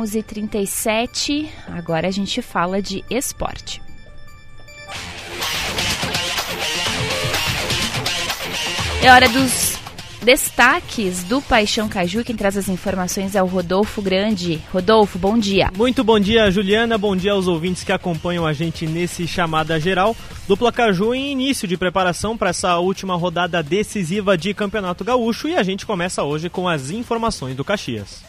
11:37. Agora a gente fala de esporte. É hora dos destaques do Paixão Caju. Quem traz as informações é o Rodolfo Grande. Rodolfo, bom dia. Muito bom dia, Juliana. Bom dia aos ouvintes que acompanham a gente nesse chamada geral. Dupla Caju em início de preparação para essa última rodada decisiva de Campeonato Gaúcho e a gente começa hoje com as informações do Caxias.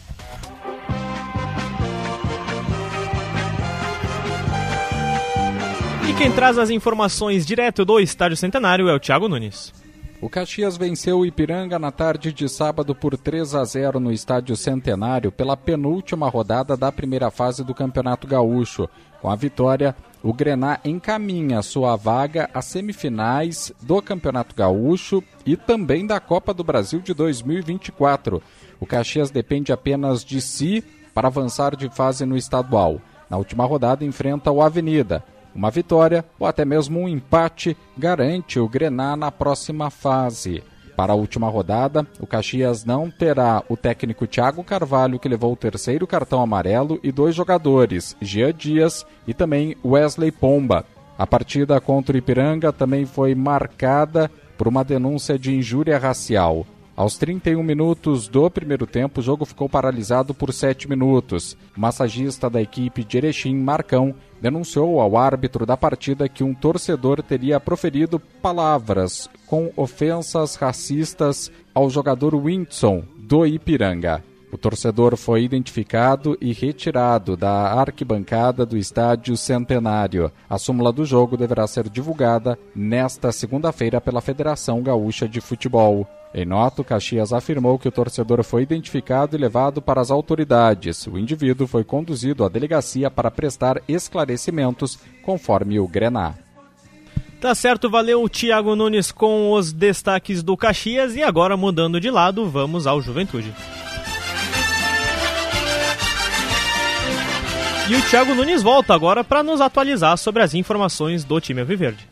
E quem traz as informações direto do Estádio Centenário é o Thiago Nunes. O Caxias venceu o Ipiranga na tarde de sábado por 3 a 0 no Estádio Centenário pela penúltima rodada da primeira fase do Campeonato Gaúcho. Com a vitória, o Grená encaminha sua vaga às semifinais do Campeonato Gaúcho e também da Copa do Brasil de 2024. O Caxias depende apenas de si para avançar de fase no estadual. Na última rodada enfrenta o Avenida. Uma vitória ou até mesmo um empate garante o Grená na próxima fase. Para a última rodada, o Caxias não terá o técnico Thiago Carvalho, que levou o terceiro cartão amarelo, e dois jogadores, Jean Dias e também Wesley Pomba. A partida contra o Ipiranga também foi marcada por uma denúncia de injúria racial. Aos 31 minutos do primeiro tempo, o jogo ficou paralisado por 7 minutos. O massagista da equipe de Erechim, Marcão, denunciou ao árbitro da partida que um torcedor teria proferido palavras com ofensas racistas ao jogador Winson do Ipiranga. O torcedor foi identificado e retirado da arquibancada do estádio Centenário. A súmula do jogo deverá ser divulgada nesta segunda-feira pela Federação Gaúcha de Futebol. Em nota, o Caxias afirmou que o torcedor foi identificado e levado para as autoridades. O indivíduo foi conduzido à delegacia para prestar esclarecimentos, conforme o Grená. Tá certo, valeu Thiago Nunes com os destaques do Caxias e agora mudando de lado, vamos ao Juventude. E o Thiago Nunes volta agora para nos atualizar sobre as informações do time Alviverde.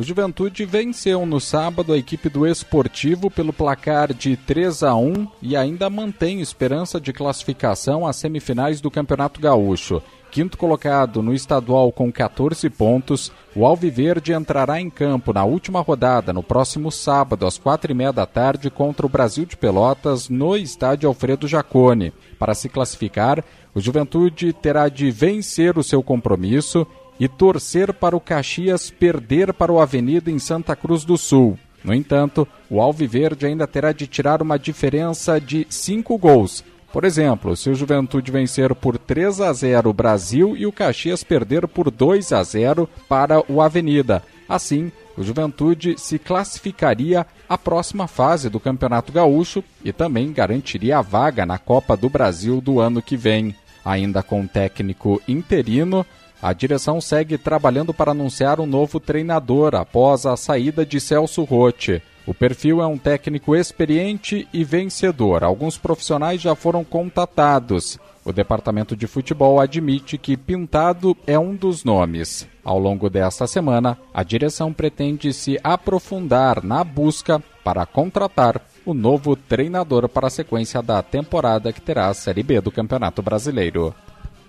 O Juventude venceu no sábado a equipe do Esportivo pelo placar de 3 a 1 e ainda mantém esperança de classificação às semifinais do Campeonato Gaúcho. Quinto colocado no estadual com 14 pontos, o Alviverde entrará em campo na última rodada no próximo sábado às quatro e meia da tarde contra o Brasil de Pelotas no estádio Alfredo Jacone. Para se classificar, o Juventude terá de vencer o seu compromisso e torcer para o Caxias perder para o Avenida em Santa Cruz do Sul. No entanto, o Alviverde ainda terá de tirar uma diferença de cinco gols. Por exemplo, se o Juventude vencer por 3 a 0 o Brasil e o Caxias perder por 2 a 0 para o Avenida. Assim, o Juventude se classificaria à próxima fase do Campeonato Gaúcho e também garantiria a vaga na Copa do Brasil do ano que vem. Ainda com técnico interino, a direção segue trabalhando para anunciar um novo treinador após a saída de Celso Rotti. O perfil é um técnico experiente e vencedor. Alguns profissionais já foram contatados. O departamento de futebol admite que Pintado é um dos nomes. Ao longo desta semana, a direção pretende se aprofundar na busca para contratar o novo treinador para a sequência da temporada que terá a Série B do Campeonato Brasileiro.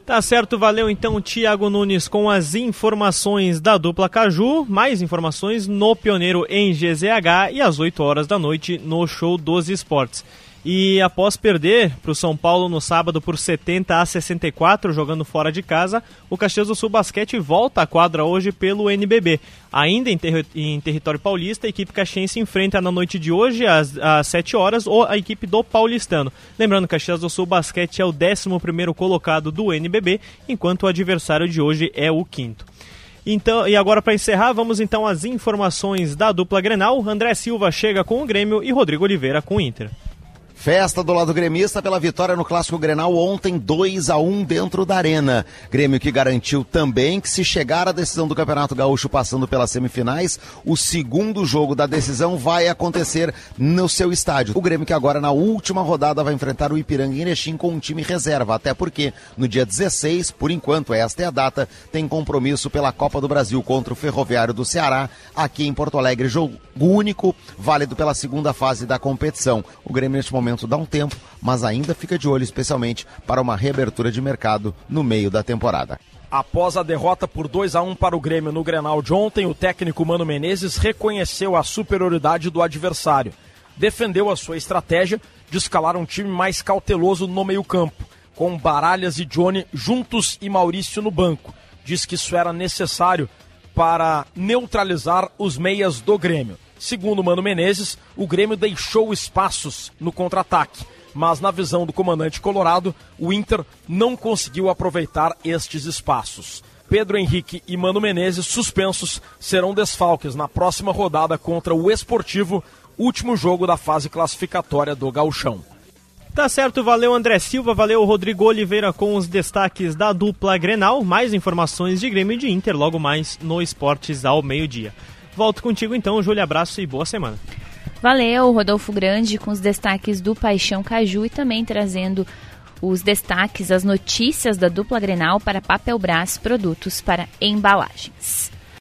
Tá certo, valeu então Tiago Nunes com as informações da dupla Caju, mais informações no Pioneiro em GZH e às 8 horas da noite no Show dos Esportes. E após perder para o São Paulo no sábado por 70 a 64, jogando fora de casa, o Caxias do Sul Basquete volta à quadra hoje pelo NBB. Ainda em, ter em território paulista, a equipe caxiense enfrenta na noite de hoje, às, às 7 horas, ou a equipe do paulistano. Lembrando Caxias do Sul Basquete é o 11 colocado do NBB, enquanto o adversário de hoje é o quinto. Então, e agora para encerrar, vamos então às informações da dupla Grenal. André Silva chega com o Grêmio e Rodrigo Oliveira com o Inter. Festa do lado gremista pela vitória no Clássico Grenal ontem, 2 a 1 dentro da Arena. Grêmio que garantiu também que se chegar a decisão do Campeonato Gaúcho passando pelas semifinais, o segundo jogo da decisão vai acontecer no seu estádio. O Grêmio que agora na última rodada vai enfrentar o Ipiranga em Erechim com um time reserva, até porque no dia 16, por enquanto esta é a data, tem compromisso pela Copa do Brasil contra o Ferroviário do Ceará, aqui em Porto Alegre, jogo único, válido pela segunda fase da competição. O Grêmio neste momento momento dá um tempo, mas ainda fica de olho especialmente para uma reabertura de mercado no meio da temporada. Após a derrota por 2 a 1 para o Grêmio no Grenal de ontem, o técnico Mano Menezes reconheceu a superioridade do adversário. Defendeu a sua estratégia de escalar um time mais cauteloso no meio-campo, com Baralhas e Johnny juntos e Maurício no banco. Diz que isso era necessário para neutralizar os meias do Grêmio. Segundo Mano Menezes, o Grêmio deixou espaços no contra-ataque, mas na visão do comandante colorado, o Inter não conseguiu aproveitar estes espaços. Pedro Henrique e Mano Menezes, suspensos, serão desfalques na próxima rodada contra o Esportivo, último jogo da fase classificatória do Gauchão. Tá certo, valeu André Silva, valeu Rodrigo Oliveira com os destaques da dupla Grenal. Mais informações de Grêmio e de Inter logo mais no Esportes ao meio-dia. Volto contigo então, Júlia. Abraço e boa semana. Valeu, Rodolfo Grande, com os destaques do Paixão Caju e também trazendo os destaques, as notícias da dupla Grenal para Papel Brás Produtos para Embalagens.